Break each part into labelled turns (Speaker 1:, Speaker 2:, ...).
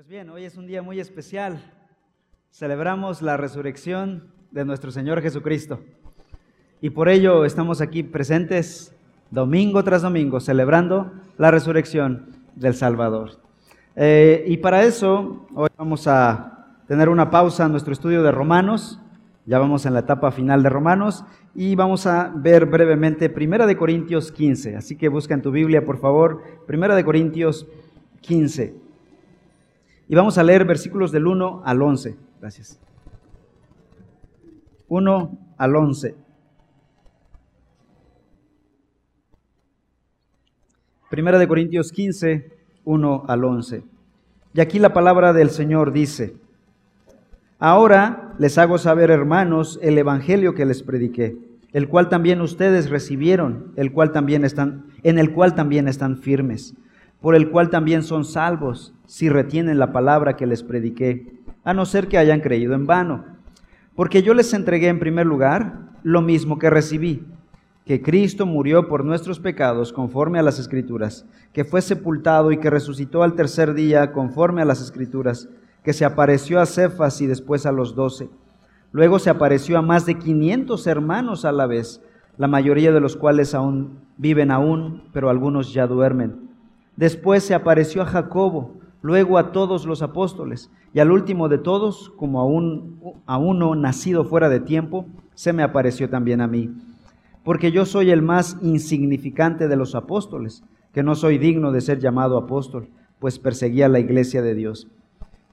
Speaker 1: Pues bien, hoy es un día muy especial. Celebramos la resurrección de nuestro Señor Jesucristo. Y por ello estamos aquí presentes domingo tras domingo, celebrando la resurrección del Salvador. Eh, y para eso, hoy vamos a tener una pausa en nuestro estudio de Romanos. Ya vamos en la etapa final de Romanos y vamos a ver brevemente Primera de Corintios 15. Así que busca en tu Biblia, por favor, Primera de Corintios 15. Y vamos a leer versículos del 1 al 11. Gracias. 1 al 11. Primera de Corintios 15, 1 al 11. Y aquí la palabra del Señor dice, Ahora les hago saber, hermanos, el evangelio que les prediqué, el cual también ustedes recibieron, el cual también están en el cual también están firmes por el cual también son salvos, si retienen la palabra que les prediqué, a no ser que hayan creído en vano. Porque yo les entregué en primer lugar lo mismo que recibí, que Cristo murió por nuestros pecados conforme a las Escrituras, que fue sepultado y que resucitó al tercer día conforme a las Escrituras, que se apareció a Cefas y después a los doce. Luego se apareció a más de quinientos hermanos a la vez, la mayoría de los cuales aún viven aún, pero algunos ya duermen. Después se apareció a Jacobo, luego a todos los apóstoles, y al último de todos, como a, un, a uno nacido fuera de tiempo, se me apareció también a mí. Porque yo soy el más insignificante de los apóstoles, que no soy digno de ser llamado apóstol, pues perseguía la iglesia de Dios.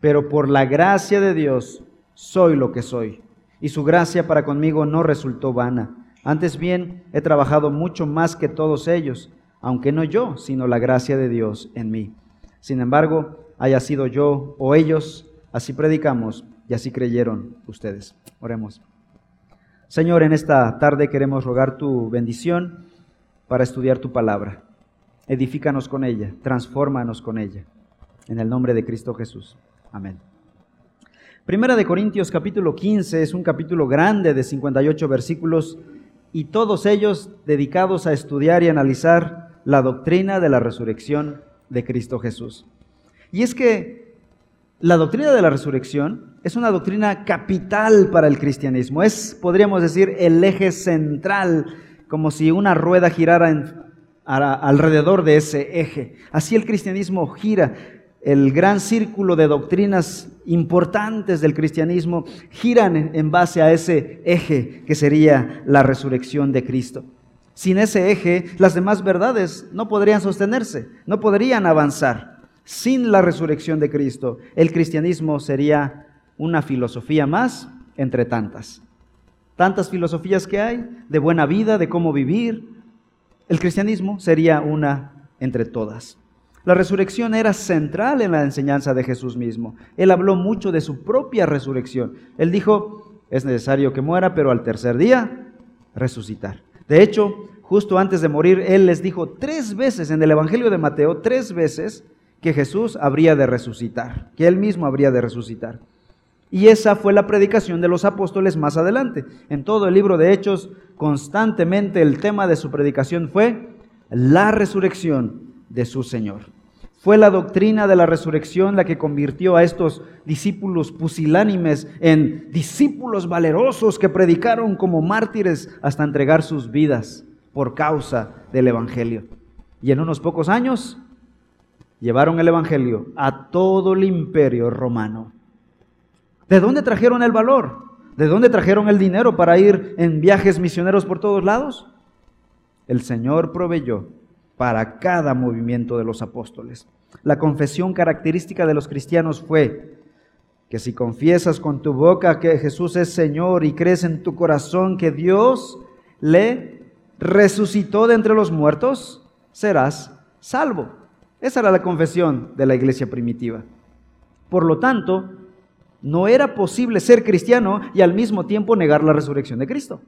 Speaker 1: Pero por la gracia de Dios soy lo que soy, y su gracia para conmigo no resultó vana. Antes bien, he trabajado mucho más que todos ellos aunque no yo, sino la gracia de Dios en mí. Sin embargo, haya sido yo o ellos, así predicamos y así creyeron ustedes. Oremos. Señor, en esta tarde queremos rogar tu bendición para estudiar tu palabra. Edifícanos con ella, transfórmanos con ella. En el nombre de Cristo Jesús. Amén. Primera de Corintios capítulo 15 es un capítulo grande de 58 versículos y todos ellos dedicados a estudiar y analizar la doctrina de la resurrección de Cristo Jesús. Y es que la doctrina de la resurrección es una doctrina capital para el cristianismo. Es, podríamos decir, el eje central, como si una rueda girara alrededor de ese eje. Así el cristianismo gira. El gran círculo de doctrinas importantes del cristianismo giran en base a ese eje que sería la resurrección de Cristo. Sin ese eje, las demás verdades no podrían sostenerse, no podrían avanzar. Sin la resurrección de Cristo, el cristianismo sería una filosofía más entre tantas. Tantas filosofías que hay de buena vida, de cómo vivir. El cristianismo sería una entre todas. La resurrección era central en la enseñanza de Jesús mismo. Él habló mucho de su propia resurrección. Él dijo, es necesario que muera, pero al tercer día resucitar. De hecho, justo antes de morir, Él les dijo tres veces en el Evangelio de Mateo, tres veces, que Jesús habría de resucitar, que Él mismo habría de resucitar. Y esa fue la predicación de los apóstoles más adelante. En todo el libro de Hechos, constantemente el tema de su predicación fue la resurrección de su Señor. Fue la doctrina de la resurrección la que convirtió a estos discípulos pusilánimes en discípulos valerosos que predicaron como mártires hasta entregar sus vidas por causa del Evangelio. Y en unos pocos años llevaron el Evangelio a todo el imperio romano. ¿De dónde trajeron el valor? ¿De dónde trajeron el dinero para ir en viajes misioneros por todos lados? El Señor proveyó para cada movimiento de los apóstoles. La confesión característica de los cristianos fue que si confiesas con tu boca que Jesús es Señor y crees en tu corazón que Dios le resucitó de entre los muertos, serás salvo. Esa era la confesión de la iglesia primitiva. Por lo tanto, no era posible ser cristiano y al mismo tiempo negar la resurrección de Cristo.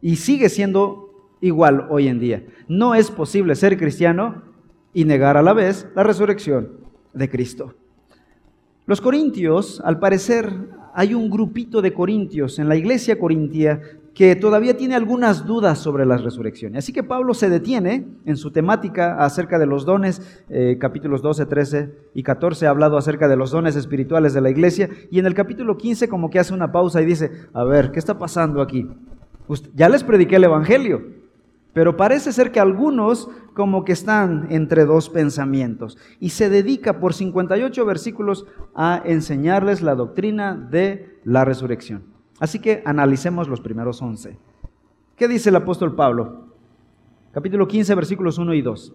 Speaker 1: Y sigue siendo igual hoy en día. No es posible ser cristiano y negar a la vez la resurrección de Cristo. Los corintios, al parecer, hay un grupito de corintios en la iglesia corintia que todavía tiene algunas dudas sobre la resurrección. Así que Pablo se detiene en su temática acerca de los dones, eh, capítulos 12, 13 y 14 ha hablado acerca de los dones espirituales de la iglesia, y en el capítulo 15 como que hace una pausa y dice, a ver, ¿qué está pasando aquí? Ya les prediqué el Evangelio, pero parece ser que algunos como que están entre dos pensamientos y se dedica por 58 versículos a enseñarles la doctrina de la resurrección. Así que analicemos los primeros 11. ¿Qué dice el apóstol Pablo? Capítulo 15, versículos 1 y 2.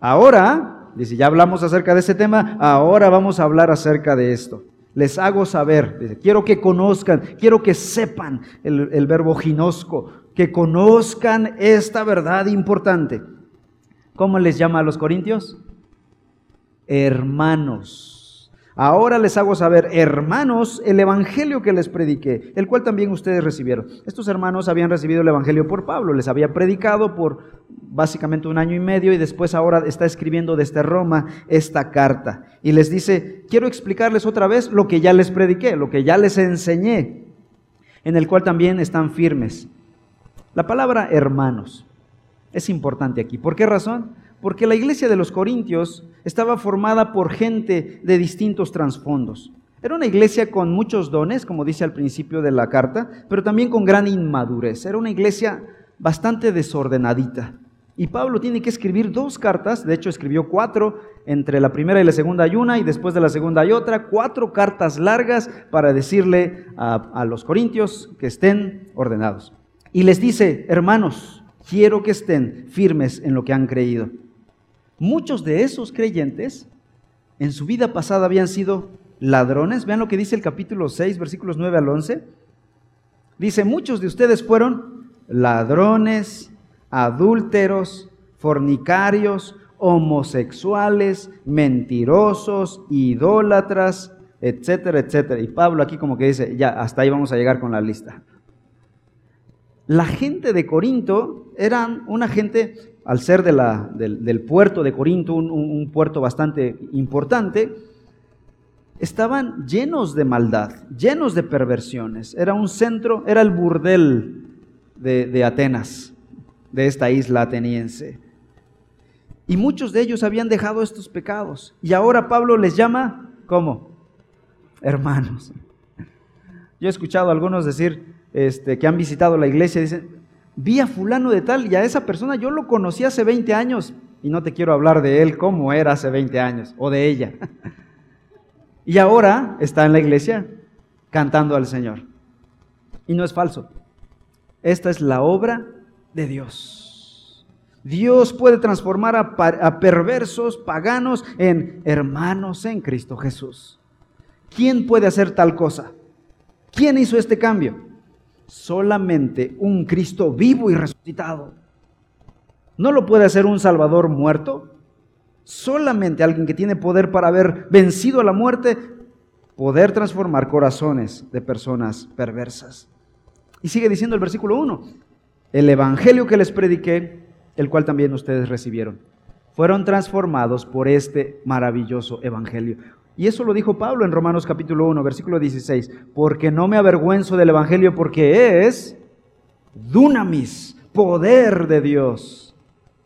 Speaker 1: Ahora, dice, ya hablamos acerca de ese tema, ahora vamos a hablar acerca de esto. Les hago saber, dice, quiero que conozcan, quiero que sepan el, el verbo ginosco, que conozcan esta verdad importante. ¿Cómo les llama a los corintios? Hermanos. Ahora les hago saber, hermanos, el evangelio que les prediqué, el cual también ustedes recibieron. Estos hermanos habían recibido el evangelio por Pablo, les había predicado por básicamente un año y medio y después ahora está escribiendo desde Roma esta carta. Y les dice, quiero explicarles otra vez lo que ya les prediqué, lo que ya les enseñé, en el cual también están firmes. La palabra hermanos es importante aquí. ¿Por qué razón? porque la iglesia de los Corintios estaba formada por gente de distintos trasfondos. Era una iglesia con muchos dones, como dice al principio de la carta, pero también con gran inmadurez. Era una iglesia bastante desordenadita. Y Pablo tiene que escribir dos cartas, de hecho escribió cuatro, entre la primera y la segunda hay una, y después de la segunda hay otra, cuatro cartas largas para decirle a, a los corintios que estén ordenados. Y les dice, hermanos, quiero que estén firmes en lo que han creído. Muchos de esos creyentes en su vida pasada habían sido ladrones. Vean lo que dice el capítulo 6, versículos 9 al 11. Dice, muchos de ustedes fueron ladrones, adúlteros, fornicarios, homosexuales, mentirosos, idólatras, etcétera, etcétera. Y Pablo aquí como que dice, ya, hasta ahí vamos a llegar con la lista. La gente de Corinto eran una gente al ser del, puerto de Corinto, un, puerto bastante importante, estaban llenos de maldad, llenos de perversiones. Era un centro, era el burdel de, de Atenas, de esta isla ateniense. Y muchos de ellos habían dejado estos pecados. Y ahora Pablo les llama, ¿cómo? Hermanos. Yo he escuchado a algunos decir este, que han visitado la iglesia, dicen, vi a fulano de tal y a esa persona yo lo conocí hace 20 años y no te quiero hablar de él como era hace 20 años o de ella. y ahora está en la iglesia cantando al Señor. Y no es falso. Esta es la obra de Dios. Dios puede transformar a, a perversos, paganos, en hermanos en Cristo Jesús. ¿Quién puede hacer tal cosa? ¿Quién hizo este cambio? Solamente un Cristo vivo y resucitado. No lo puede hacer un Salvador muerto. Solamente alguien que tiene poder para haber vencido a la muerte, poder transformar corazones de personas perversas. Y sigue diciendo el versículo 1, el Evangelio que les prediqué, el cual también ustedes recibieron, fueron transformados por este maravilloso Evangelio. Y eso lo dijo Pablo en Romanos capítulo 1, versículo 16, porque no me avergüenzo del Evangelio porque es dunamis, poder de Dios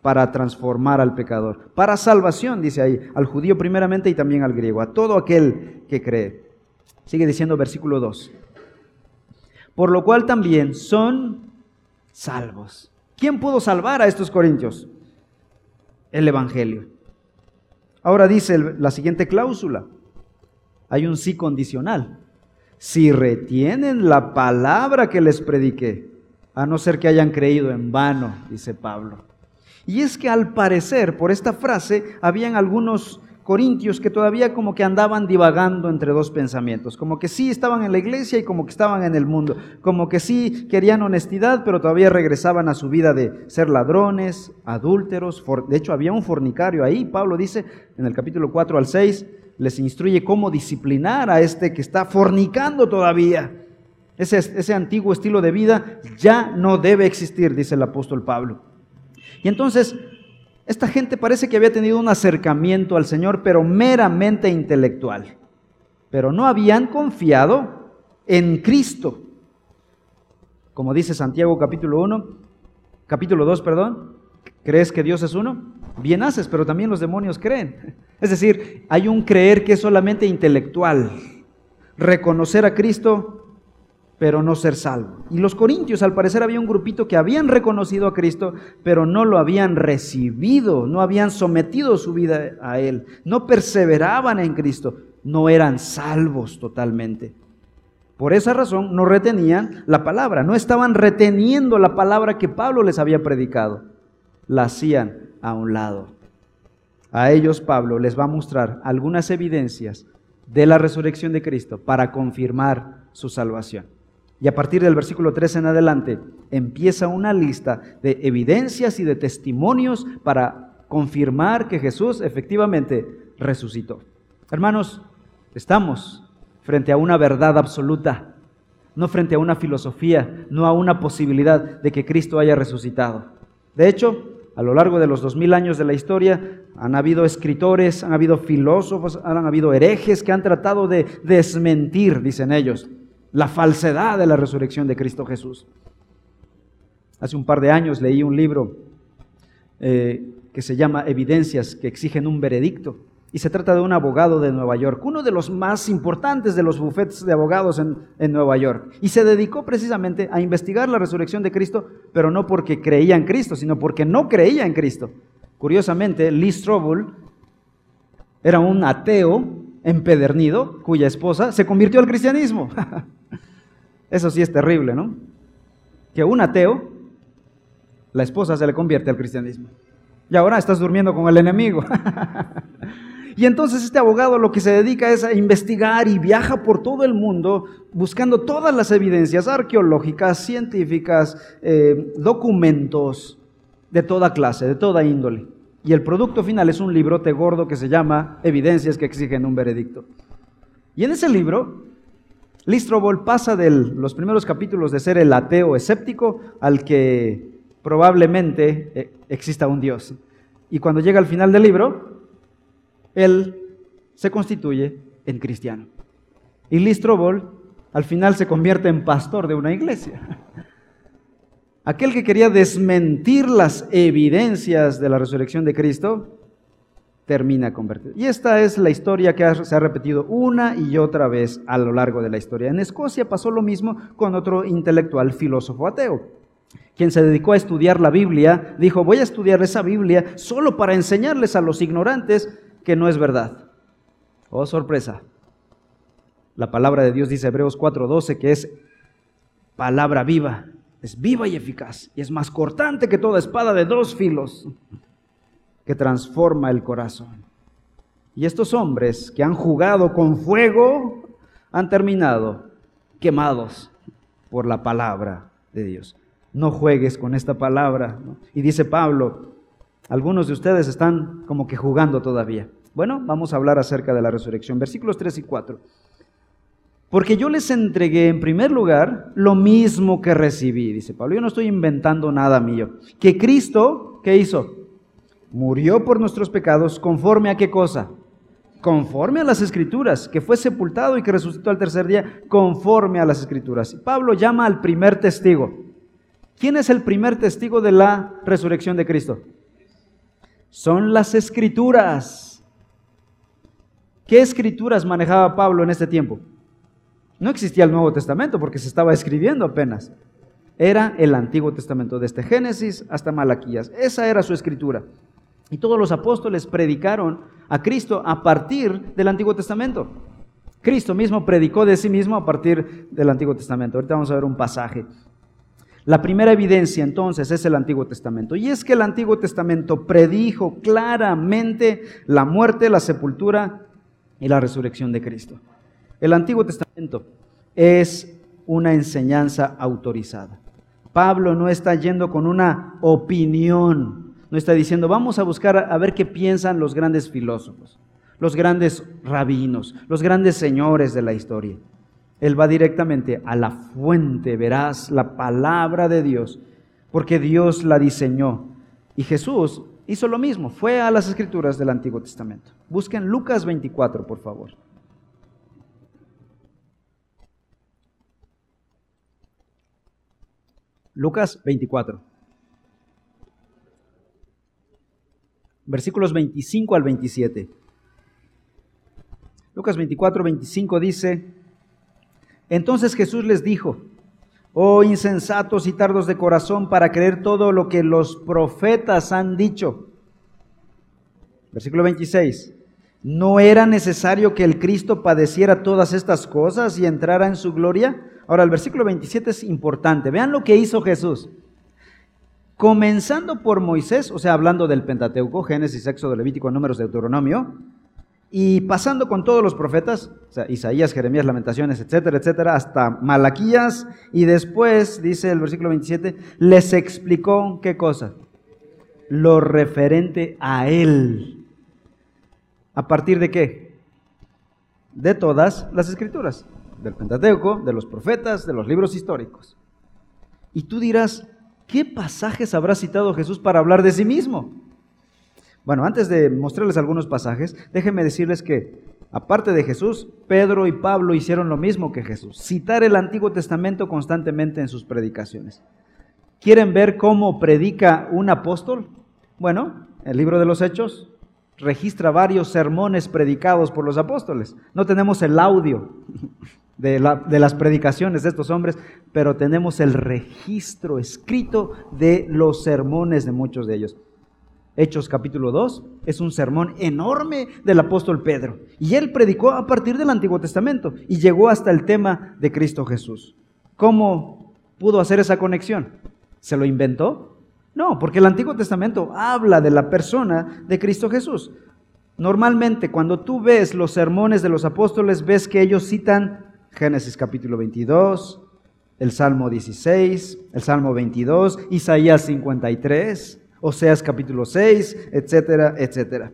Speaker 1: para transformar al pecador, para salvación, dice ahí, al judío primeramente y también al griego, a todo aquel que cree. Sigue diciendo versículo 2. Por lo cual también son salvos. ¿Quién pudo salvar a estos corintios? El Evangelio. Ahora dice la siguiente cláusula hay un sí condicional. Si retienen la palabra que les prediqué, a no ser que hayan creído en vano, dice Pablo. Y es que al parecer, por esta frase, habían algunos corintios que todavía como que andaban divagando entre dos pensamientos, como que sí estaban en la iglesia y como que estaban en el mundo, como que sí querían honestidad, pero todavía regresaban a su vida de ser ladrones, adúlteros, de hecho había un fornicario ahí, Pablo dice en el capítulo 4 al 6, les instruye cómo disciplinar a este que está fornicando todavía. Ese, ese antiguo estilo de vida ya no debe existir, dice el apóstol Pablo. Y entonces, esta gente parece que había tenido un acercamiento al Señor, pero meramente intelectual. Pero no habían confiado en Cristo. Como dice Santiago capítulo 1, capítulo 2, perdón, ¿crees que Dios es uno? Bien haces, pero también los demonios creen. Es decir, hay un creer que es solamente intelectual. Reconocer a Cristo pero no ser salvo. Y los corintios, al parecer, había un grupito que habían reconocido a Cristo, pero no lo habían recibido, no habían sometido su vida a Él, no perseveraban en Cristo, no eran salvos totalmente. Por esa razón no retenían la palabra, no estaban reteniendo la palabra que Pablo les había predicado, la hacían a un lado. A ellos Pablo les va a mostrar algunas evidencias de la resurrección de Cristo para confirmar su salvación. Y a partir del versículo 3 en adelante empieza una lista de evidencias y de testimonios para confirmar que Jesús efectivamente resucitó. Hermanos, estamos frente a una verdad absoluta, no frente a una filosofía, no a una posibilidad de que Cristo haya resucitado. De hecho, a lo largo de los dos mil años de la historia, han habido escritores, han habido filósofos, han habido herejes que han tratado de desmentir, dicen ellos, la falsedad de la resurrección de Cristo Jesús. Hace un par de años leí un libro eh, que se llama Evidencias que exigen un veredicto. Y se trata de un abogado de Nueva York, uno de los más importantes de los bufetes de abogados en, Nueva York. Y se dedicó precisamente a investigar la resurrección de Cristo, pero no porque creía en Cristo, sino porque no creía en Cristo. Curiosamente, Lee Strobel era un ateo empedernido, cuya esposa se convirtió al cristianismo. Eso sí es terrible, ¿no? Que un ateo, la esposa se le convierte al cristianismo. Y ahora estás durmiendo con el enemigo. y entonces este abogado lo que se dedica es a investigar y viaja por todo el mundo buscando todas las evidencias arqueológicas, científicas, eh, documentos de toda clase, de toda índole. Y el producto final es un librote gordo que se llama Evidencias que exigen un veredicto. Y en ese libro Listrobol pasa de los primeros capítulos de ser el ateo escéptico al que probablemente eh, exista un Dios. Y cuando llega al final del libro, él se constituye en cristiano. Y Listrobol al final se convierte en pastor de una iglesia. Aquel que quería desmentir las evidencias de la resurrección de Cristo, termina convertido. Y esta es la historia que se ha repetido una y otra vez a lo largo de la historia. En Escocia pasó lo mismo con otro intelectual filósofo ateo, quien se dedicó a estudiar la Biblia, dijo, voy a estudiar esa Biblia solo para enseñarles a los ignorantes que no es verdad. Oh, sorpresa. La palabra de Dios dice Hebreos 4:12 que es palabra viva, es viva y eficaz, y es más cortante que toda espada de dos filos que transforma el corazón. Y estos hombres que han jugado con fuego han terminado quemados por la palabra de Dios. No juegues con esta palabra. Y dice Pablo, algunos de ustedes están como que jugando todavía. Bueno, vamos a hablar acerca de la resurrección. Versículos 3 y 4. Porque yo les entregué en primer lugar lo mismo que recibí, dice Pablo. Yo no estoy inventando nada mío. Que Cristo, ¿qué hizo? murió por nuestros pecados conforme a qué cosa? Conforme a las escrituras, que fue sepultado y que resucitó al tercer día, conforme a las escrituras. Pablo llama al primer testigo. ¿Quién es el primer testigo de la resurrección de Cristo? Son las escrituras. ¿Qué escrituras manejaba Pablo en este tiempo? No existía el Nuevo Testamento porque se estaba escribiendo apenas. Era el Antiguo Testamento, desde Génesis hasta Malaquías. Esa era su escritura. Y todos los apóstoles predicaron a Cristo a partir del Antiguo Testamento. Cristo mismo predicó de sí mismo a partir del Antiguo Testamento. Ahorita vamos a ver un pasaje. La primera evidencia entonces es el Antiguo Testamento. Y es que el Antiguo Testamento predijo claramente la muerte, la sepultura y la resurrección de Cristo. El Antiguo Testamento es una enseñanza autorizada. Pablo no está yendo con una opinión no está diciendo, vamos a buscar a ver qué piensan los grandes filósofos, los grandes rabinos, los grandes señores de la historia. Él va directamente a la fuente, verás, la palabra de Dios, porque Dios la diseñó. Y Jesús hizo lo mismo, fue a las escrituras del Antiguo Testamento. Busquen Lucas 24, por favor. Lucas 24. Versículos 25 al 27. Lucas 24, 25 dice, entonces Jesús les dijo, oh insensatos y tardos de corazón para creer todo lo que los profetas han dicho. Versículo 26, ¿no era necesario que el Cristo padeciera todas estas cosas y entrara en su gloria? Ahora el versículo 27 es importante. Vean lo que hizo Jesús. Comenzando por Moisés, o sea, hablando del Pentateuco, Génesis, Éxodo, Levítico, Números, Deuteronomio, y pasando con todos los profetas, o sea, Isaías, Jeremías, Lamentaciones, etcétera, etcétera, hasta Malaquías, y después, dice el versículo 27, les explicó qué cosa? Lo referente a él. ¿A partir de qué? De todas las escrituras, del Pentateuco, de los profetas, de los libros históricos. Y tú dirás, ¿qué pasajes habrá citado Jesús para hablar de sí mismo? Bueno, antes de mostrarles algunos pasajes, déjenme decirles que, aparte de Jesús, Pedro y Pablo hicieron lo mismo que Jesús, citar el Antiguo Testamento constantemente en sus predicaciones. ¿Quieren ver cómo predica un apóstol? Bueno, el libro de los Hechos registra varios sermones predicados por los apóstoles. No tenemos el audio de, las predicaciones de estos hombres, pero tenemos el registro escrito de los sermones de muchos de ellos. Hechos capítulo 2 es un sermón enorme del apóstol Pedro. Y él predicó a partir del Antiguo Testamento y llegó hasta el tema de Cristo Jesús. ¿Cómo pudo hacer esa conexión? ¿Se lo inventó? No, porque el Antiguo Testamento habla de la persona de Cristo Jesús. Normalmente cuando tú ves los sermones de los apóstoles, ves que ellos citan Génesis capítulo 22, el Salmo 16, el Salmo 22, Isaías 53. Oseas capítulo 6, etcétera, etcétera.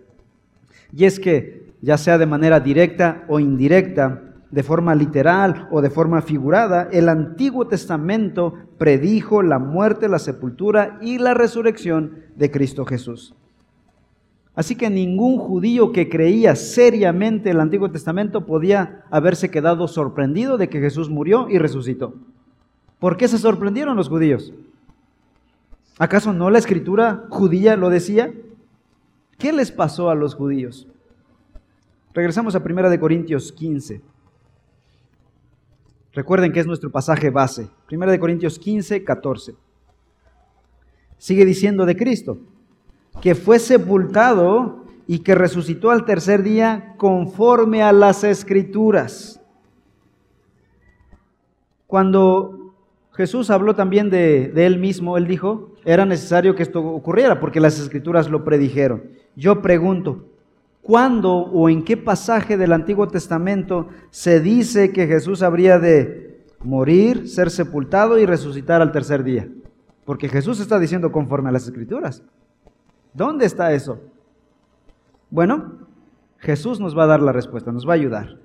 Speaker 1: Y es que, ya sea de manera directa o indirecta, de forma literal o de forma figurada, el Antiguo Testamento predijo la muerte, la sepultura y la resurrección de Cristo Jesús. Así que ningún judío que creía seriamente el Antiguo Testamento podía haberse quedado sorprendido de que Jesús murió y resucitó. ¿Por qué se sorprendieron los judíos? ¿Acaso no la escritura judía lo decía? ¿Qué les pasó a los judíos? Regresamos a 1 Corintios 15. Recuerden que es nuestro pasaje base. 1 Corintios 15, 14. Sigue diciendo de Cristo, que fue sepultado y que resucitó al tercer día conforme a las escrituras. Cuando Jesús habló también de, él mismo, él dijo, era necesario que esto ocurriera porque las escrituras lo predijeron. Yo pregunto, ¿cuándo o en qué pasaje del Antiguo Testamento se dice que Jesús habría de morir, ser sepultado y resucitar al tercer día? Porque Jesús está diciendo conforme a las escrituras. ¿Dónde está eso? Bueno, Jesús nos va a dar la respuesta, nos va a ayudar.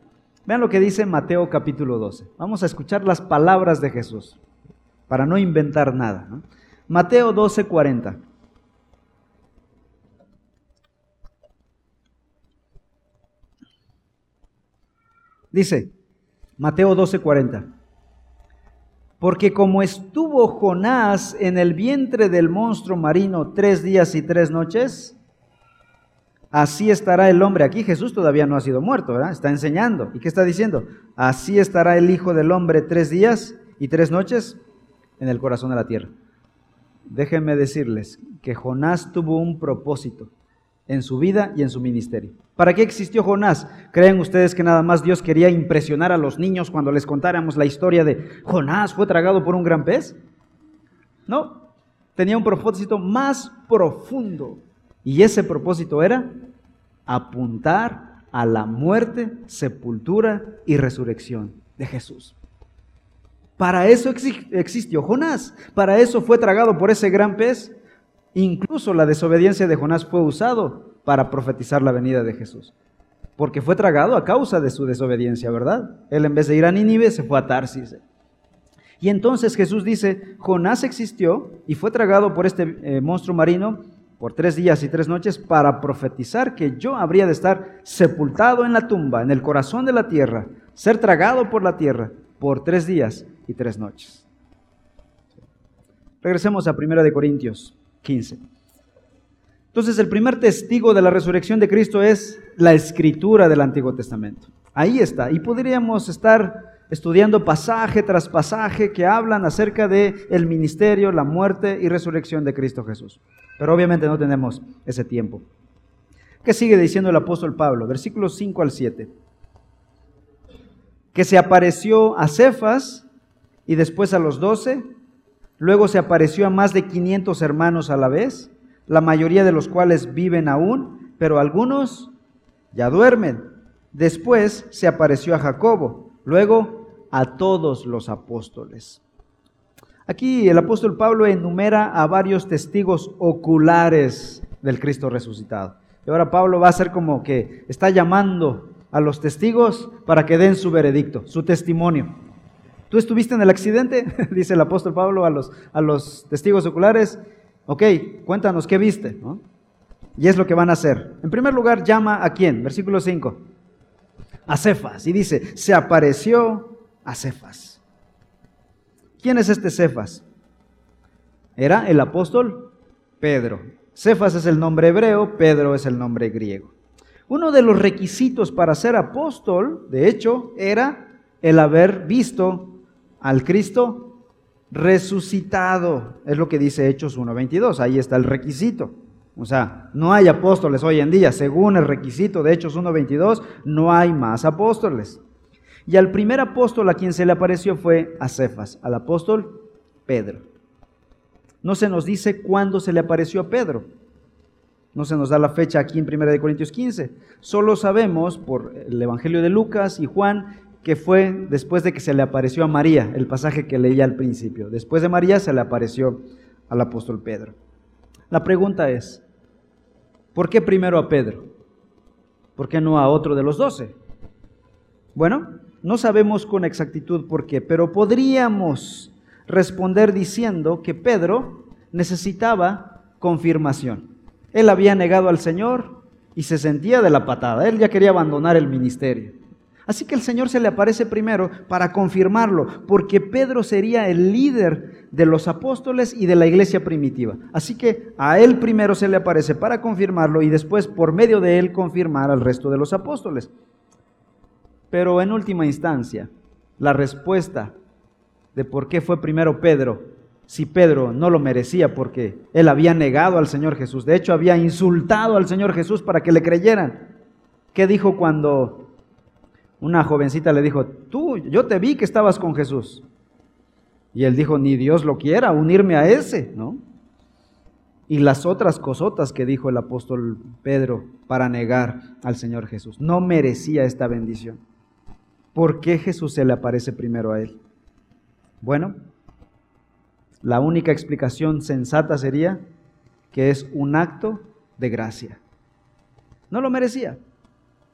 Speaker 1: Vean lo que dice Mateo capítulo 12. Vamos a escuchar las palabras de Jesús para no inventar nada. Mateo 12:40. Dice, Mateo 12:40, porque como estuvo Jonás en el vientre del monstruo marino tres días y tres noches, así estará el hombre. Aquí Jesús todavía no ha sido muerto. Está enseñando. ¿Y qué está diciendo? Así estará el Hijo del Hombre tres días y tres noches en el corazón de la tierra. Déjenme decirles que Jonás tuvo un propósito en su vida y en su ministerio. ¿Para qué existió Jonás? ¿Creen ustedes que nada más Dios quería impresionar a los niños cuando les contáramos la historia de Jonás fue tragado por un gran pez? No, tenía un propósito más profundo. Y ese propósito era apuntar a la muerte, sepultura y resurrección de Jesús. Para eso existió Jonás, para eso fue tragado por ese gran pez. Incluso la desobediencia de Jonás fue usado para profetizar la venida de Jesús, porque fue tragado a causa de su desobediencia, ¿verdad? Él en vez de ir a Nínive se fue a Tarsis. Y entonces Jesús dice, Jonás existió y fue tragado por este eh, monstruo marino por tres días y tres noches para profetizar que yo habría de estar sepultado en la tumba, en el corazón de la tierra, ser tragado por la tierra por tres días y tres noches. Regresemos a 1 de Corintios 15. Entonces, el primer testigo de la resurrección de Cristo es la escritura del Antiguo Testamento. Ahí está. Y podríamos estar estudiando pasaje tras pasaje que hablan acerca de el ministerio, la muerte y resurrección de Cristo Jesús. Pero obviamente no tenemos ese tiempo. ¿Qué sigue diciendo el apóstol Pablo? Versículos 5 al 7. Que se apareció a Cefas y después a los doce, luego se apareció a más de 500 hermanos a la vez la mayoría de los cuales viven aún, pero algunos ya duermen. Después se apareció a Jacobo, luego a todos los apóstoles. Aquí el apóstol Pablo enumera a varios testigos oculares del Cristo resucitado. Y ahora Pablo va a ser como que está llamando a los testigos para que den su veredicto, su testimonio. ¿Tú estuviste en el accidente? Dice el apóstol Pablo a los, a los testigos oculares. Ok, cuéntanos, ¿qué viste? Y es lo que van a hacer. En primer lugar, llama a quién? Versículo 5. A Cefas. Y dice, se apareció a Cefas. ¿Quién es este Cefas? Era el apóstol Pedro. Cefas es el nombre hebreo, Pedro es el nombre griego. Uno de los requisitos para ser apóstol, de hecho, era el haber visto al Cristo resucitado. Es lo que dice Hechos 1.22. Ahí está el requisito. O sea, no hay apóstoles hoy en día. Según el requisito de Hechos 1.22, no hay más apóstoles. Y al primer apóstol a quien se le apareció fue a Cefas, al apóstol Pedro. No se nos dice cuándo se le apareció a Pedro. No se nos da la fecha aquí en 1 Corintios 15. Solo sabemos por el Evangelio de Lucas y Juan que fue después de que se le apareció a María, el pasaje que leía al principio. Después de María se le apareció al apóstol Pedro. La pregunta es, ¿por qué primero a Pedro? ¿Por qué no a otro de los doce? Bueno, no sabemos con exactitud por qué, pero podríamos responder diciendo que Pedro necesitaba confirmación. Él había negado al Señor y se sentía de la patada. Él ya quería abandonar el ministerio. Así que el Señor se le aparece primero para confirmarlo, porque Pedro sería el líder de los apóstoles y de la iglesia primitiva. Así que a él primero se le aparece para confirmarlo y después por medio de él confirmar al resto de los apóstoles. Pero en última instancia, la respuesta de por qué fue primero Pedro, si Pedro no lo merecía porque él había negado al Señor Jesús, de hecho había insultado al Señor Jesús para que le creyeran. ¿Qué dijo cuando una jovencita le dijo, tú, yo te vi que estabas con Jesús. Y él dijo, ni Dios lo quiera, unirme a ese, ¿no? Y las otras cosotas que dijo el apóstol Pedro para negar al Señor Jesús. No merecía esta bendición. ¿Por qué Jesús se le aparece primero a él? Bueno, la única explicación sensata sería que es un acto de gracia. No lo merecía.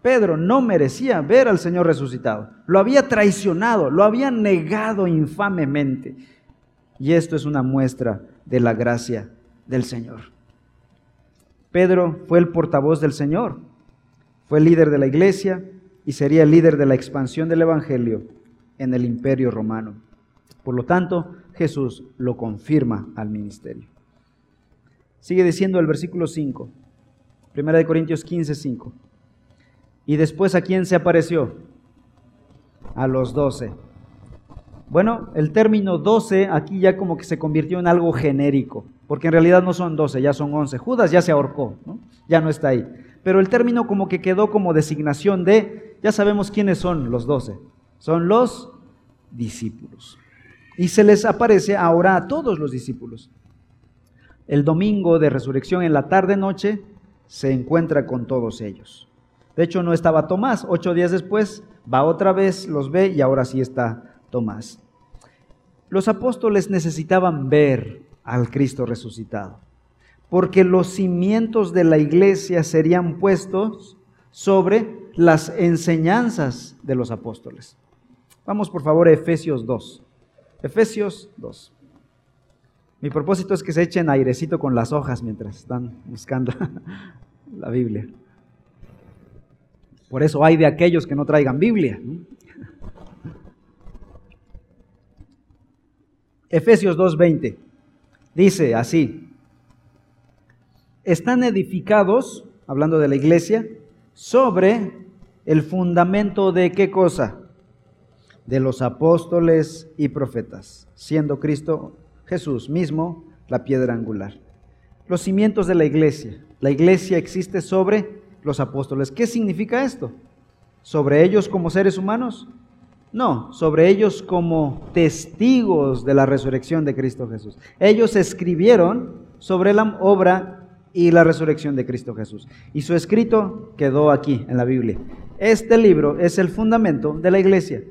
Speaker 1: Pedro no merecía ver al Señor resucitado. Lo había traicionado, lo había negado infamemente. Y esto es una muestra de la gracia del Señor. Pedro fue el portavoz del Señor, fue el líder de la iglesia y sería el líder de la expansión del Evangelio en el imperio romano. Por lo tanto, Jesús lo confirma al ministerio. Sigue diciendo el versículo 5, 1 Corintios 15, 5. ¿Y después a quién se apareció? A los doce. Bueno, el término doce aquí ya como que se convirtió en algo genérico, porque en realidad no son doce, ya son once. Judas ya se ahorcó, ya no está ahí. Pero el término como que quedó como designación de, ya sabemos quiénes son los doce, son los discípulos. Y se les aparece ahora a todos los discípulos. El domingo de resurrección en la tarde-noche se encuentra con todos ellos. De hecho, no estaba Tomás. Ocho días después va otra vez, los ve y ahora sí está Tomás. Los apóstoles necesitaban ver al Cristo resucitado, porque los cimientos de la iglesia serían puestos sobre las enseñanzas de los apóstoles. Vamos por favor a Efesios 2. Efesios 2. Mi propósito es que se echen airecito con las hojas mientras están buscando la Biblia. Por eso hay de aquellos que no traigan Biblia. Efesios 2.20. Dice así, están edificados, hablando de la iglesia, sobre el fundamento de qué cosa? De los apóstoles y profetas, siendo Cristo Jesús mismo la piedra angular. Los cimientos de la iglesia. La iglesia existe sobre los apóstoles. ¿Qué significa esto? ¿Sobre ellos como seres humanos? No, sobre ellos como testigos de la resurrección de Cristo Jesús. Ellos escribieron sobre la obra y la resurrección de Cristo Jesús. Y su escrito quedó aquí en la Biblia. Este libro es el fundamento de la iglesia.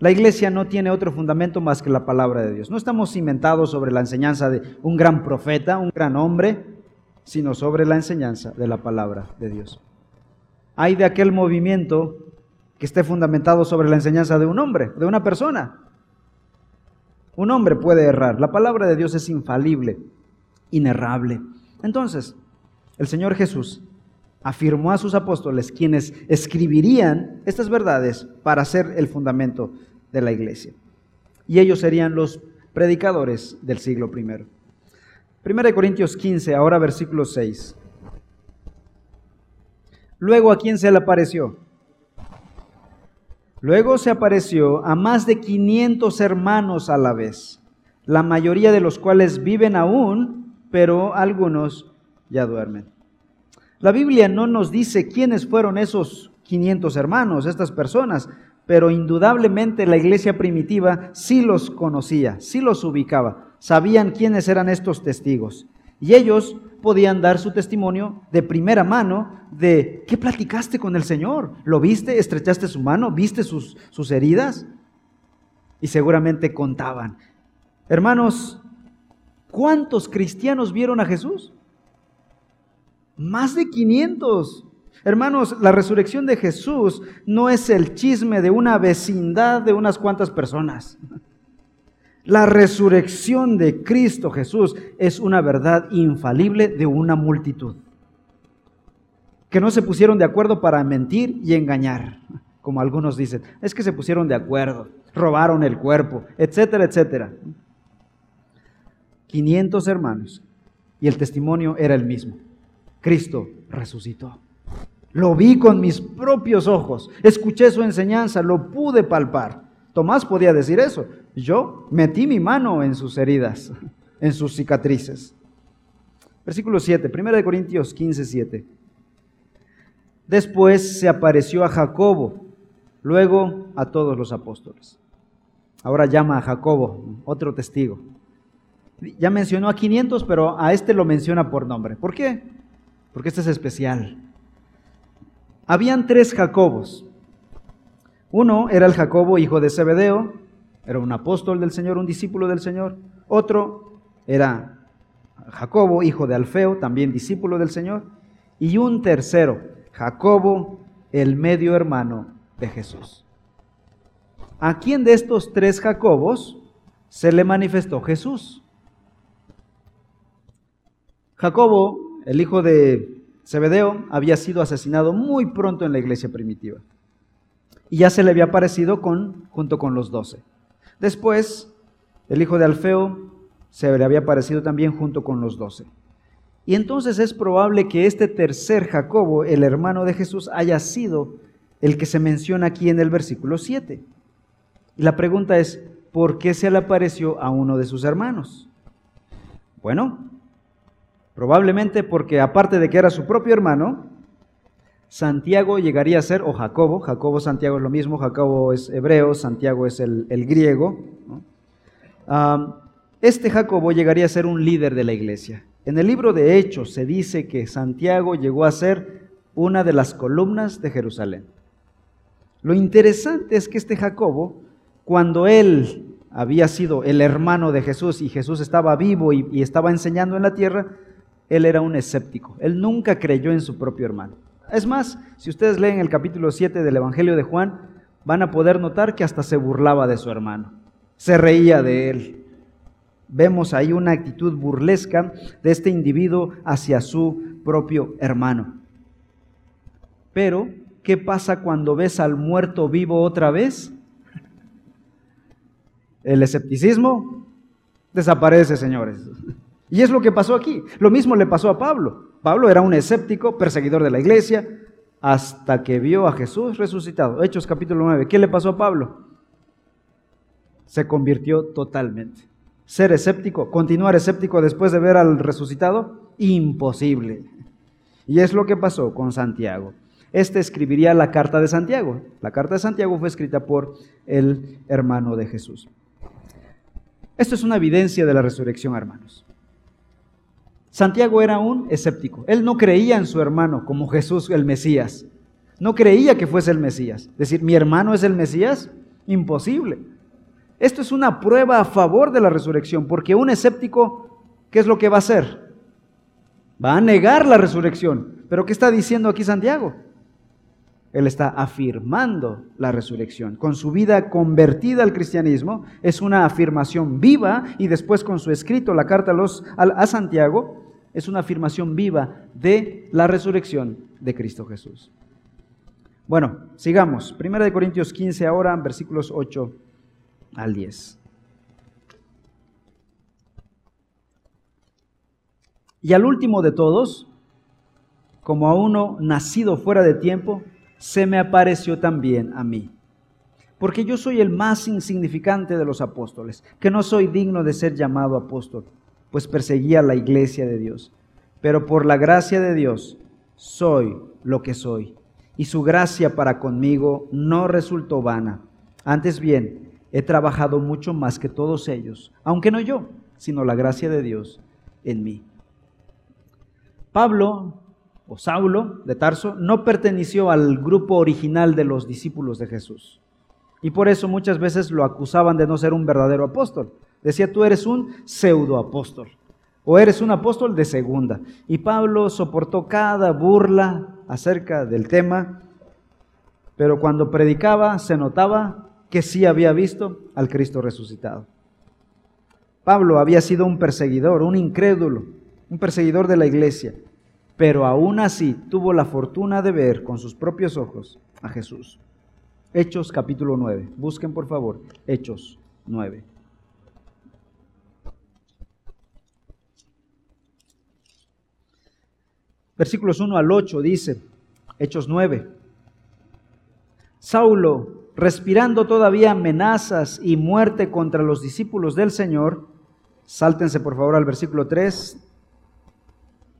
Speaker 1: La iglesia no tiene otro fundamento más que la palabra de Dios. No estamos cimentados sobre la enseñanza de un gran profeta, un gran hombre, sino sobre la enseñanza de la palabra de Dios. Hay de aquel movimiento que esté fundamentado sobre la enseñanza de un hombre, de una persona. Un hombre puede errar. La palabra de Dios es infalible, inerrable. Entonces, el Señor Jesús afirmó a sus apóstoles, quienes escribirían estas verdades para ser el fundamento de la iglesia. Y ellos serían los predicadores del siglo I. Primera de Corintios 15, ahora versículo 6. Luego, ¿a quién se le apareció? Luego se apareció a más de 500 hermanos a la vez, la mayoría de los cuales viven aún pero algunos ya duermen. La Biblia no nos dice quiénes fueron esos 500 hermanos, estas personas, pero indudablemente la iglesia primitiva sí los conocía, sí los ubicaba, sabían quiénes eran estos testigos. Y ellos podían dar su testimonio de primera mano de, ¿qué platicaste con el Señor? ¿Lo viste? ¿Estrechaste su mano? ¿Viste sus, sus heridas? Y seguramente contaban. Hermanos, ¿Cuántos cristianos vieron a Jesús? Más de 500. Hermanos, la resurrección de Jesús no es el chisme de una vecindad de unas cuantas personas. La resurrección de Cristo Jesús es una verdad infalible de una multitud. Que no se pusieron de acuerdo para mentir y engañar, como algunos dicen. Es que se pusieron de acuerdo, robaron el cuerpo, etcétera, etcétera. 500 hermanos y el testimonio era el mismo. Cristo resucitó. Lo vi con mis propios ojos, escuché su enseñanza, lo pude palpar. Tomás podía decir eso. Yo metí mi mano en sus heridas, en sus cicatrices. Versículo 7, 1 Corintios 15, 7. Después se apareció a Jacobo, luego a todos los apóstoles. Ahora llama a Jacobo, otro testigo. Ya mencionó a 500, pero a este lo menciona por nombre. ¿Por qué? Porque este es especial. Habían tres Jacobos. Uno era el Jacobo, hijo de Zebedeo, era un apóstol del Señor, un discípulo del Señor. Otro era Jacobo, hijo de Alfeo, también discípulo del Señor. Y un tercero, Jacobo, el medio hermano de Jesús. ¿A quién de estos tres Jacobos se le manifestó Jesús? Jacobo, el hijo de Zebedeo, había sido asesinado muy pronto en la iglesia primitiva. Y ya se le había aparecido con, junto con los doce. Después, el hijo de Alfeo se le había aparecido también junto con los doce. Y entonces es probable que este tercer Jacobo, el hermano de Jesús, haya sido el que se menciona aquí en el versículo 7. Y la pregunta es, ¿por qué se le apareció a uno de sus hermanos? Bueno, Probablemente porque aparte de que era su propio hermano, Santiago llegaría a ser, o Jacobo, Jacobo, Santiago es lo mismo, Jacobo es hebreo, Santiago es el, griego. este Jacobo llegaría a ser un líder de la iglesia. En el libro de Hechos se dice que Santiago llegó a ser una de las columnas de Jerusalén. Lo interesante es que este Jacobo, cuando él había sido el hermano de Jesús y Jesús estaba vivo y estaba enseñando en la tierra, él era un escéptico. Él nunca creyó en su propio hermano. Es más, si ustedes leen el capítulo 7 del Evangelio de Juan, van a poder notar que hasta se burlaba de su hermano. Se reía de él. Vemos ahí una actitud burlesca de este individuo hacia su propio hermano. Pero, ¿qué pasa cuando ves al muerto vivo otra vez? El escepticismo desaparece, señores. Y es lo que pasó aquí. Lo mismo le pasó a Pablo. Pablo era un escéptico, perseguidor de la iglesia, hasta que vio a Jesús resucitado. Hechos capítulo 9. ¿Qué le pasó a Pablo? Se convirtió totalmente. Ser escéptico, continuar escéptico después de ver al resucitado, imposible. Y es lo que pasó con Santiago. Este escribiría la carta de Santiago. La carta de Santiago fue escrita por el hermano de Jesús. Esto es una evidencia de la resurrección, hermanos. Santiago era un escéptico. Él no creía en su hermano como Jesús el Mesías. No creía que fuese el Mesías. Decir, mi hermano es el Mesías, imposible. Esto es una prueba a favor de la resurrección, porque un escéptico, ¿qué es lo que va a hacer? Va a negar la resurrección. Pero ¿qué está diciendo aquí Santiago? Él está afirmando la resurrección. Con su vida convertida al cristianismo, es una afirmación viva y después con su escrito, la carta a, los, a, Santiago, es una afirmación viva de la resurrección de Cristo Jesús. Bueno, sigamos. Primera de Corintios 15 ahora, versículos 8 al 10. Y al último de todos, como a uno nacido fuera de tiempo, se me apareció también a mí. Porque yo soy el más insignificante de los apóstoles, que no soy digno de ser llamado apóstol, pues perseguía la iglesia de Dios. Pero por la gracia de Dios soy lo que soy. Y su gracia para conmigo no resultó vana. Antes bien, he trabajado mucho más que todos ellos, aunque no yo, sino la gracia de Dios en mí. Pablo o Saulo de Tarso, no perteneció al grupo original de los discípulos de Jesús. Y por eso muchas veces lo acusaban de no ser un verdadero apóstol. Decía, tú eres un pseudo apóstol o eres un apóstol de segunda. Y Pablo soportó cada burla acerca del tema, pero cuando predicaba se notaba que sí había visto al Cristo resucitado. Pablo había sido un perseguidor, un incrédulo, un perseguidor de la iglesia pero aún así tuvo la fortuna de ver con sus propios ojos a Jesús. Hechos capítulo 9. Busquen por favor Hechos 9. Versículos 1 al 8 dice, Hechos 9. Saulo, respirando todavía amenazas y muerte contra los discípulos del Señor, sáltense por favor al versículo 3,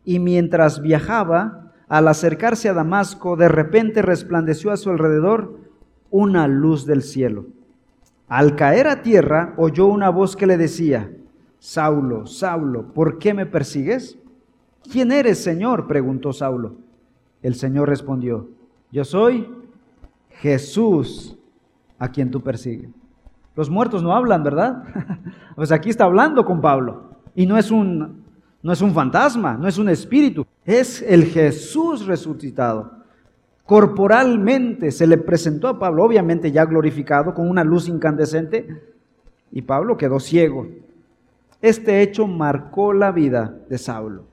Speaker 1: y mientras viajaba, al acercarse a Damasco, de repente resplandeció a su alrededor una luz del cielo. Al caer a tierra, oyó una voz que le decía, Saulo, Saulo, ¿por qué me persigues? ¿Quién eres, Señor? preguntó Saulo. El Señor respondió, yo soy Jesús a quien tú persigues. Los muertos no hablan, ¿verdad? pues aquí está hablando con Pablo. Y no es un no es un fantasma, no es un espíritu, es el Jesús resucitado. Corporalmente se le presentó a Pablo, obviamente ya glorificado, con una luz incandescente, y Pablo quedó ciego. Este hecho marcó la vida de Saulo.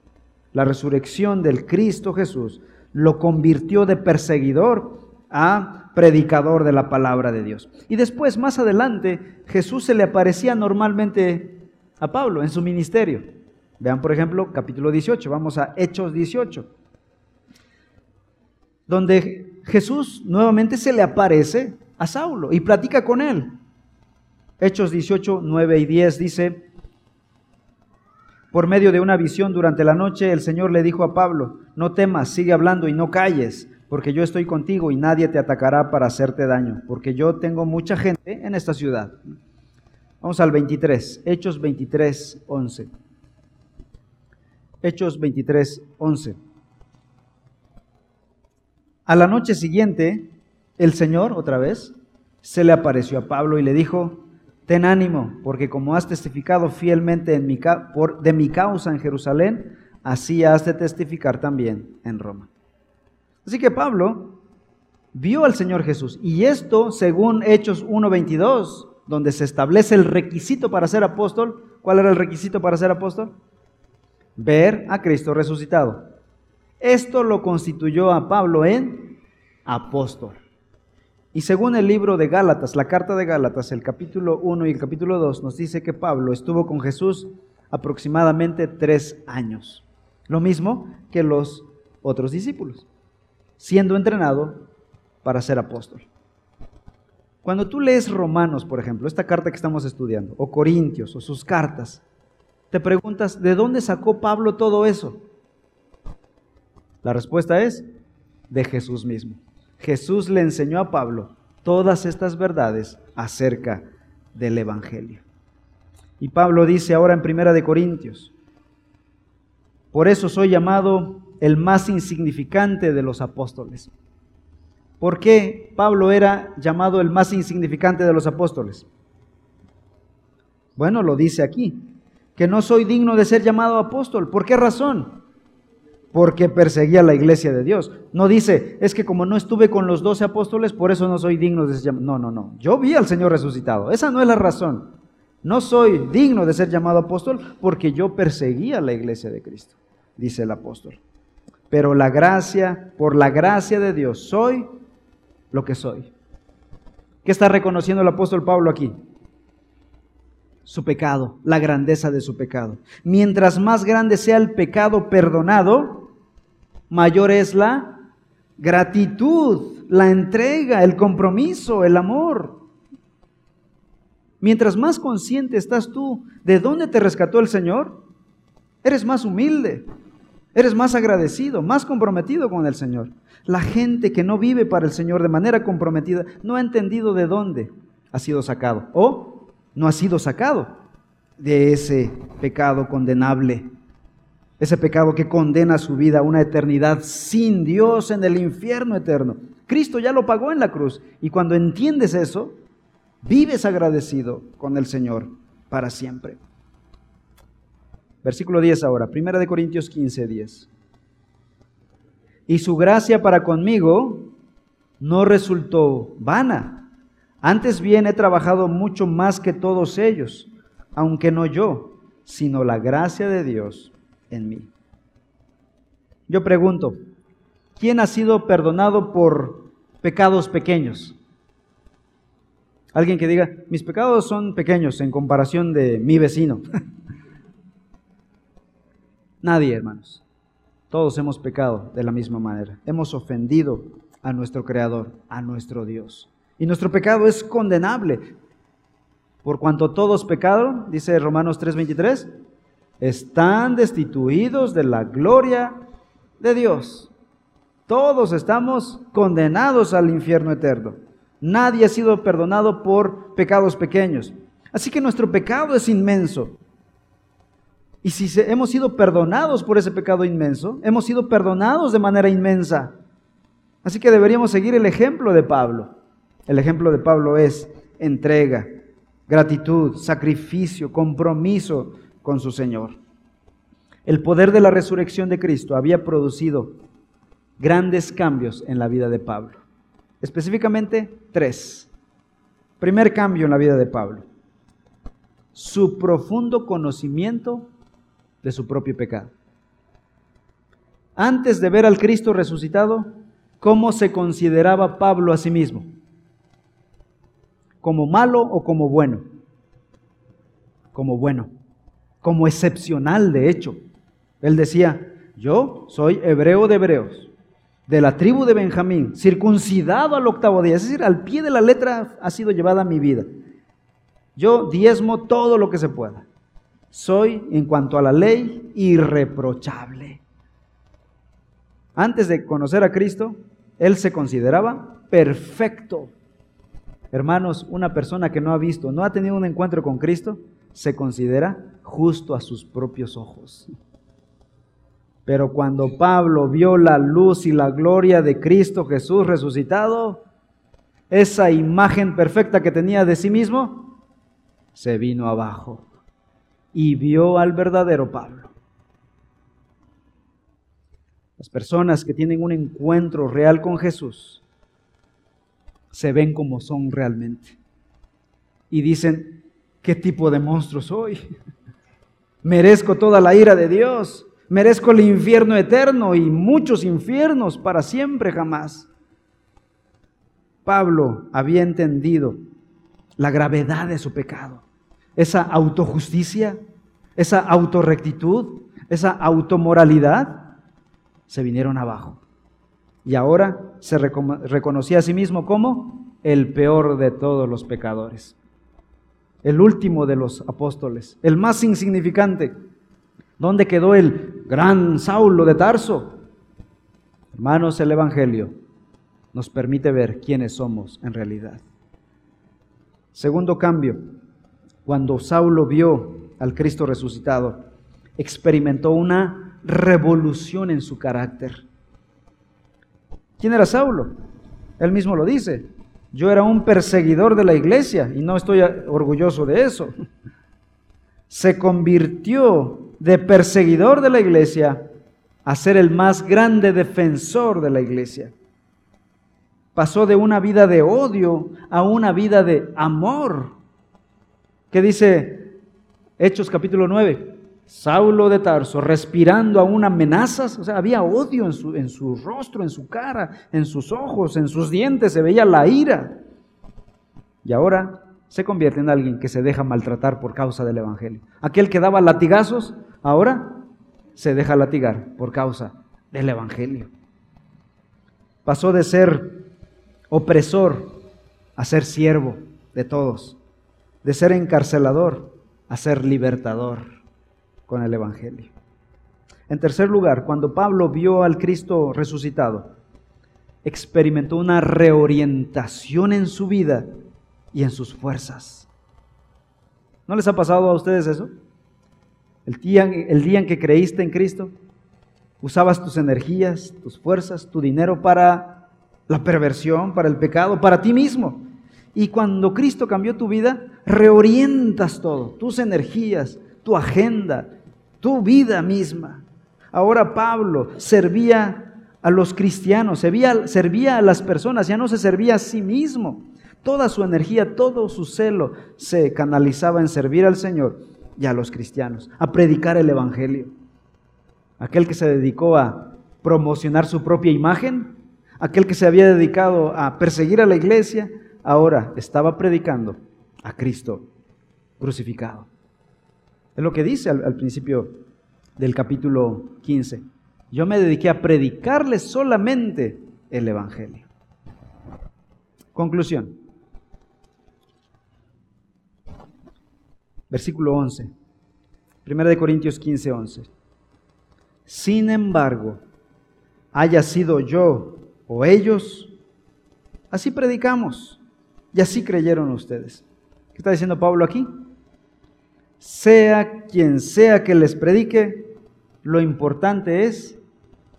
Speaker 1: La resurrección del Cristo Jesús lo convirtió de perseguidor a predicador de la palabra de Dios. Y después, más adelante, Jesús se le aparecía normalmente a Pablo en su ministerio. Vean, por ejemplo, capítulo 18, vamos a Hechos 18, donde Jesús nuevamente se le aparece a Saulo y platica con él. Hechos 18, 9 y 10 dice, por medio de una visión durante la noche, el Señor le dijo a Pablo, no temas, sigue hablando y no calles, porque yo estoy contigo y nadie te atacará para hacerte daño, porque yo tengo mucha gente en esta ciudad. Vamos al 23, Hechos 23, 11. Hechos 23, 11. A la noche siguiente, el Señor, otra vez, se le apareció a Pablo y le dijo, ten ánimo, porque como has testificado fielmente de mi causa en Jerusalén, así has de testificar también en Roma. Así que Pablo vio al Señor Jesús. Y esto, según Hechos 1.22, donde se establece el requisito para ser apóstol, ¿cuál era el requisito para ser apóstol? ver a Cristo resucitado. Esto lo constituyó a Pablo en apóstol. Y según el libro de Gálatas, la carta de Gálatas, el capítulo 1 y el capítulo 2, nos dice que Pablo estuvo con Jesús aproximadamente tres años. Lo mismo que los otros discípulos, siendo entrenado para ser apóstol. Cuando tú lees Romanos, por ejemplo, esta carta que estamos estudiando, o Corintios, o sus cartas, te preguntas, ¿de dónde sacó Pablo todo eso? La respuesta es, de Jesús mismo. Jesús le enseñó a Pablo todas estas verdades acerca del Evangelio. Y Pablo dice ahora en Primera de Corintios, por eso soy llamado el más insignificante de los apóstoles. ¿Por qué Pablo era llamado el más insignificante de los apóstoles? Bueno, lo dice aquí, que no soy digno de ser llamado apóstol. ¿Por qué razón? Porque perseguía la iglesia de Dios. No dice, es que como no estuve con los doce apóstoles, por eso no soy digno de ser llamado. No, no, no. Yo vi al Señor resucitado. Esa no es la razón. No soy digno de ser llamado apóstol porque yo perseguía la iglesia de Cristo, dice el apóstol. Pero la gracia, por la gracia de Dios, soy lo que soy. ¿Qué está reconociendo el apóstol Pablo aquí? Su pecado, la grandeza de su pecado. Mientras más grande sea el pecado perdonado, mayor es la gratitud, la entrega, el compromiso, el amor. Mientras más consciente estás tú de dónde te rescató el Señor, eres más humilde, eres más agradecido, más comprometido con el Señor. La gente que no vive para el Señor de manera comprometida no ha entendido de dónde ha sido sacado o no ha sido sacado de ese pecado condenable ese pecado que condena su vida a una eternidad sin Dios en el infierno eterno. Cristo ya lo pagó en la cruz. Y cuando entiendes eso, vives agradecido con el Señor para siempre. Versículo 10 ahora, 1 de Corintios 15, 10. Y su gracia para conmigo no resultó vana. Antes bien he trabajado mucho más que todos ellos, aunque no yo, sino la gracia de Dios en mí. Yo pregunto, ¿quién ha sido perdonado por pecados pequeños? Alguien que diga, mis pecados son pequeños en comparación de mi vecino. Nadie, hermanos. Todos hemos pecado de la misma manera. Hemos ofendido a nuestro Creador, a nuestro Dios. Y nuestro pecado es condenable. Por cuanto todos pecaron, dice Romanos 3:23, están destituidos de la gloria de Dios. Todos estamos condenados al infierno eterno. Nadie ha sido perdonado por pecados pequeños. Así que nuestro pecado es inmenso. Y si hemos sido perdonados por ese pecado inmenso, hemos sido perdonados de manera inmensa. Así que deberíamos seguir el ejemplo de Pablo. El ejemplo de Pablo es entrega, gratitud, sacrificio, compromiso, con su Señor. El poder de la resurrección de Cristo había producido grandes cambios en la vida de Pablo. Específicamente tres. Primer cambio en la vida de Pablo. Su profundo conocimiento de su propio pecado. Antes de ver al Cristo resucitado, ¿cómo se consideraba Pablo a sí mismo? ¿Como malo o como bueno? Como bueno como excepcional, de hecho. Él decía, yo soy hebreo de hebreos, de la tribu de Benjamín, circuncidado al octavo día, es decir, al pie de la letra ha sido llevada mi vida. Yo diezmo todo lo que se pueda. Soy, en cuanto a la ley, irreprochable. Antes de conocer a Cristo, él se consideraba perfecto. Hermanos, una persona que no ha visto, no ha tenido un encuentro con Cristo, se considera justo a sus propios ojos. Pero cuando Pablo vio la luz y la gloria de Cristo Jesús resucitado, esa imagen perfecta que tenía de sí mismo, se vino abajo y vio al verdadero Pablo. Las personas que tienen un encuentro real con Jesús se ven como son realmente. Y dicen, ¿Qué tipo de monstruo soy? Merezco toda la ira de Dios. Merezco el infierno eterno y muchos infiernos para siempre jamás. Pablo había entendido la gravedad de su pecado, esa autojusticia, esa autorrectitud, esa automoralidad, se vinieron abajo. Y ahora se reconocía a sí mismo como el peor de todos los pecadores, el último de los apóstoles, el más insignificante. ¿Dónde quedó el gran Saulo de Tarso? Hermanos, el Evangelio nos permite ver quiénes somos en realidad. Segundo cambio, cuando Saulo vio al Cristo resucitado, experimentó una revolución en su carácter. ¿Quién era Saulo? Él mismo lo dice. Yo era un perseguidor de la iglesia y no estoy orgulloso de eso. Se convirtió de perseguidor de la iglesia a ser el más grande defensor de la iglesia. Pasó de una vida de odio a una vida de amor. ¿Qué dice Hechos capítulo 9? Saulo de Tarso, respirando aún amenazas, o sea, había odio en su, en su rostro, en su cara, en sus ojos, en sus dientes, se veía la ira. Y ahora se convierte en alguien que se deja maltratar por causa del Evangelio. Aquel que daba latigazos, ahora se deja latigar por causa del Evangelio. Pasó de ser opresor a ser siervo de todos, de ser encarcelador a ser libertador con el Evangelio. En tercer lugar, cuando Pablo vio al Cristo resucitado, experimentó una reorientación en su vida y en sus fuerzas. ¿No les ha pasado a ustedes eso? El día, el día en que creíste en Cristo, usabas tus energías, tus fuerzas, tu dinero para la perversión, para el pecado, para ti mismo. Y cuando Cristo cambió tu vida, reorientas todo, tus energías, tu agenda, tu vida misma. Ahora Pablo servía a los cristianos, servía, servía a las personas, ya no se servía a sí mismo. Toda su energía, todo su celo se canalizaba en servir al Señor y a los cristianos, a predicar el Evangelio. Aquel que se dedicó a promocionar su propia imagen, Aquel que se había dedicado a perseguir a la iglesia, ahora estaba predicando a Cristo crucificado. Es lo que dice al, principio del capítulo 15. Yo me dediqué a predicarles solamente el Evangelio. Conclusión. Versículo 11. Primera de Corintios 15, 11. Sin embargo, haya sido yo o ellos. Así predicamos y así creyeron ustedes. ¿Qué está diciendo Pablo aquí? Sea quien sea que les predique, lo importante es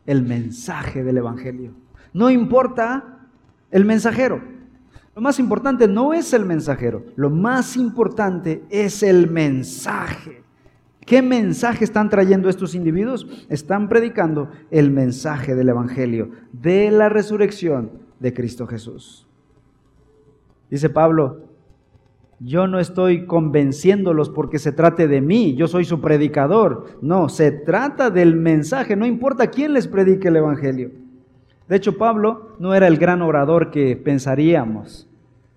Speaker 1: el mensaje del Evangelio. No importa el mensajero. Lo más importante no es el mensajero, lo más importante es el mensaje. ¿Qué mensaje están trayendo estos individuos? Están predicando el mensaje del Evangelio, de la resurrección de Cristo Jesús. Dice Pablo, yo no estoy convenciéndolos porque se trate de mí, yo soy su predicador. No, se trata del mensaje, no importa quién les predique el Evangelio. De hecho, Pablo no era el gran orador que pensaríamos.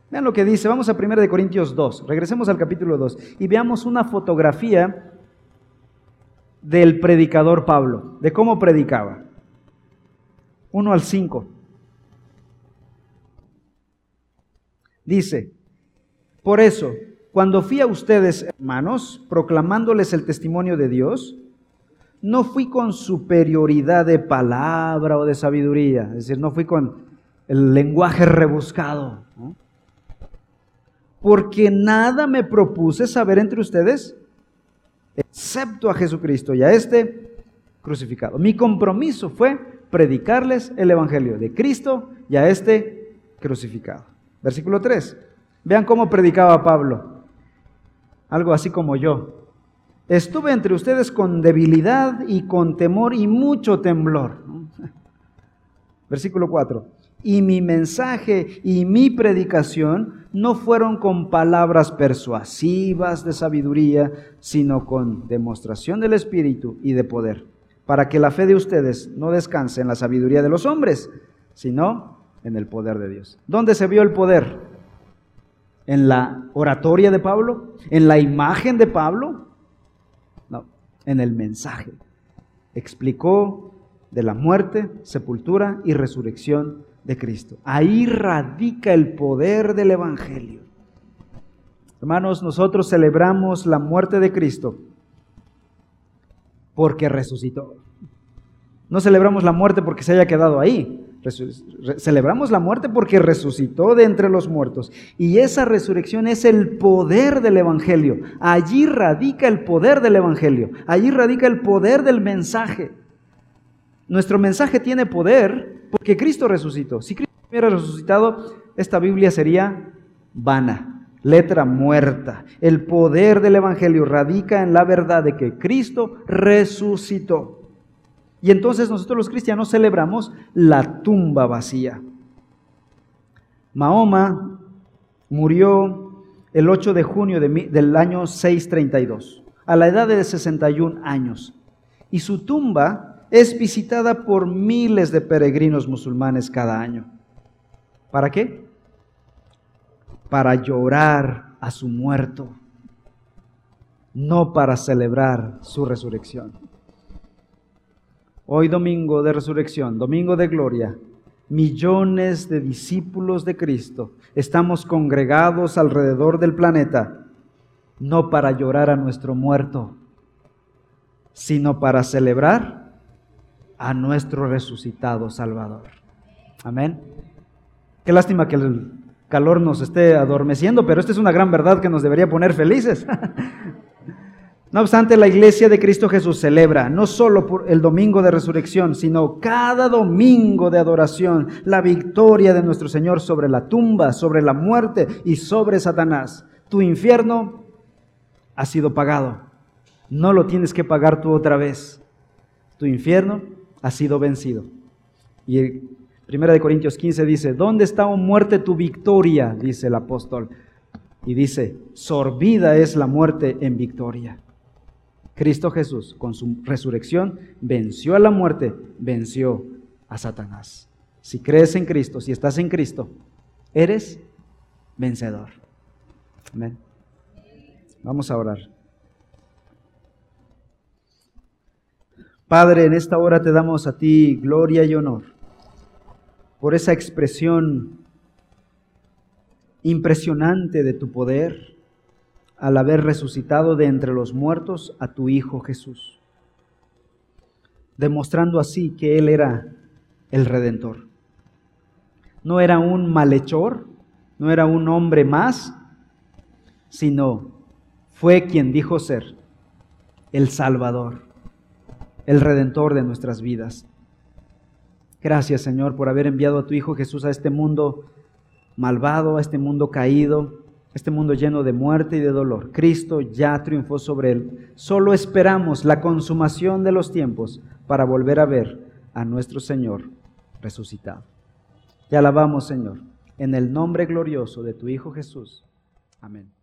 Speaker 1: Vean lo que dice, vamos a 1 Corintios 2, regresemos al capítulo 2 y veamos una fotografía del predicador Pablo, de cómo predicaba. 1 al 5. Dice, por eso, cuando fui a ustedes, hermanos, proclamándoles el testimonio de Dios, no fui con superioridad de palabra o de sabiduría, es decir, no fui con el lenguaje rebuscado, porque nada me propuse saber entre ustedes excepto a Jesucristo y a este crucificado. Mi compromiso fue predicarles el Evangelio de Cristo y a este crucificado. Versículo 3. Vean cómo predicaba Pablo. Algo así como yo. Estuve entre ustedes con debilidad y con temor y mucho temblor. Versículo 4 y mi mensaje y mi predicación no fueron con palabras persuasivas de sabiduría, sino con demostración del Espíritu y de poder, para que la fe de ustedes no descanse en la sabiduría de los hombres, sino en el poder de Dios. ¿Dónde se vio el poder? ¿En la oratoria de Pablo? ¿En la imagen de Pablo? No, en el mensaje. Explicó de la muerte, sepultura y resurrección de Cristo. Ahí radica el poder del Evangelio. Hermanos, nosotros celebramos la muerte de Cristo porque resucitó. No celebramos la muerte porque se haya quedado ahí. Celebramos la muerte porque resucitó de entre los muertos. Y esa resurrección es el poder del Evangelio. Allí radica el poder del Evangelio. Allí radica el poder del mensaje. Nuestro mensaje tiene poder porque Cristo resucitó. Si Cristo hubiera resucitado, esta Biblia sería vana, letra muerta. El poder del Evangelio radica en la verdad de que Cristo resucitó. Y entonces nosotros los cristianos celebramos la tumba vacía. Mahoma murió el 8 de junio del año 632, a la edad de 61 años. Y su tumba es visitada por miles de peregrinos musulmanes cada año. ¿Para qué? Para llorar a su muerto, no para celebrar su resurrección. Hoy domingo de resurrección, domingo de gloria, millones de discípulos de Cristo estamos congregados alrededor del planeta, no para llorar a nuestro muerto, sino para celebrar a nuestro resucitado Salvador. Amén. Qué lástima que el calor nos esté adormeciendo, pero esta es una gran verdad que nos debería poner felices. No obstante, la iglesia de Cristo Jesús celebra no solo por el domingo de resurrección, sino cada domingo de adoración la victoria de nuestro Señor sobre la tumba, sobre la muerte y sobre Satanás. Tu infierno ha sido pagado. No lo tienes que pagar tú otra vez. Tu infierno ha sido vencido. Y Primera de Corintios 15 dice, ¿dónde está, oh muerte, tu victoria? Dice el apóstol. Y dice, sorbida es la muerte en victoria. Cristo Jesús, con su resurrección, venció a la muerte, venció a Satanás. Si crees en Cristo, si estás en Cristo, eres vencedor. Amén. Vamos a orar. Padre, en esta hora te damos a ti gloria y honor por esa expresión impresionante de tu poder al haber resucitado de entre los muertos a tu Hijo Jesús, demostrando así que Él era el Redentor. No era un malhechor, no era un hombre más, sino fue quien dijo ser el Salvador el redentor de nuestras vidas. Gracias Señor por haber enviado a tu Hijo Jesús a este mundo malvado, a este mundo caído, este mundo lleno de muerte y de dolor. Cristo ya triunfó sobre él. Solo esperamos la consumación de los tiempos para volver a ver a nuestro Señor resucitado. Te alabamos Señor, en el nombre glorioso de tu Hijo Jesús. Amén.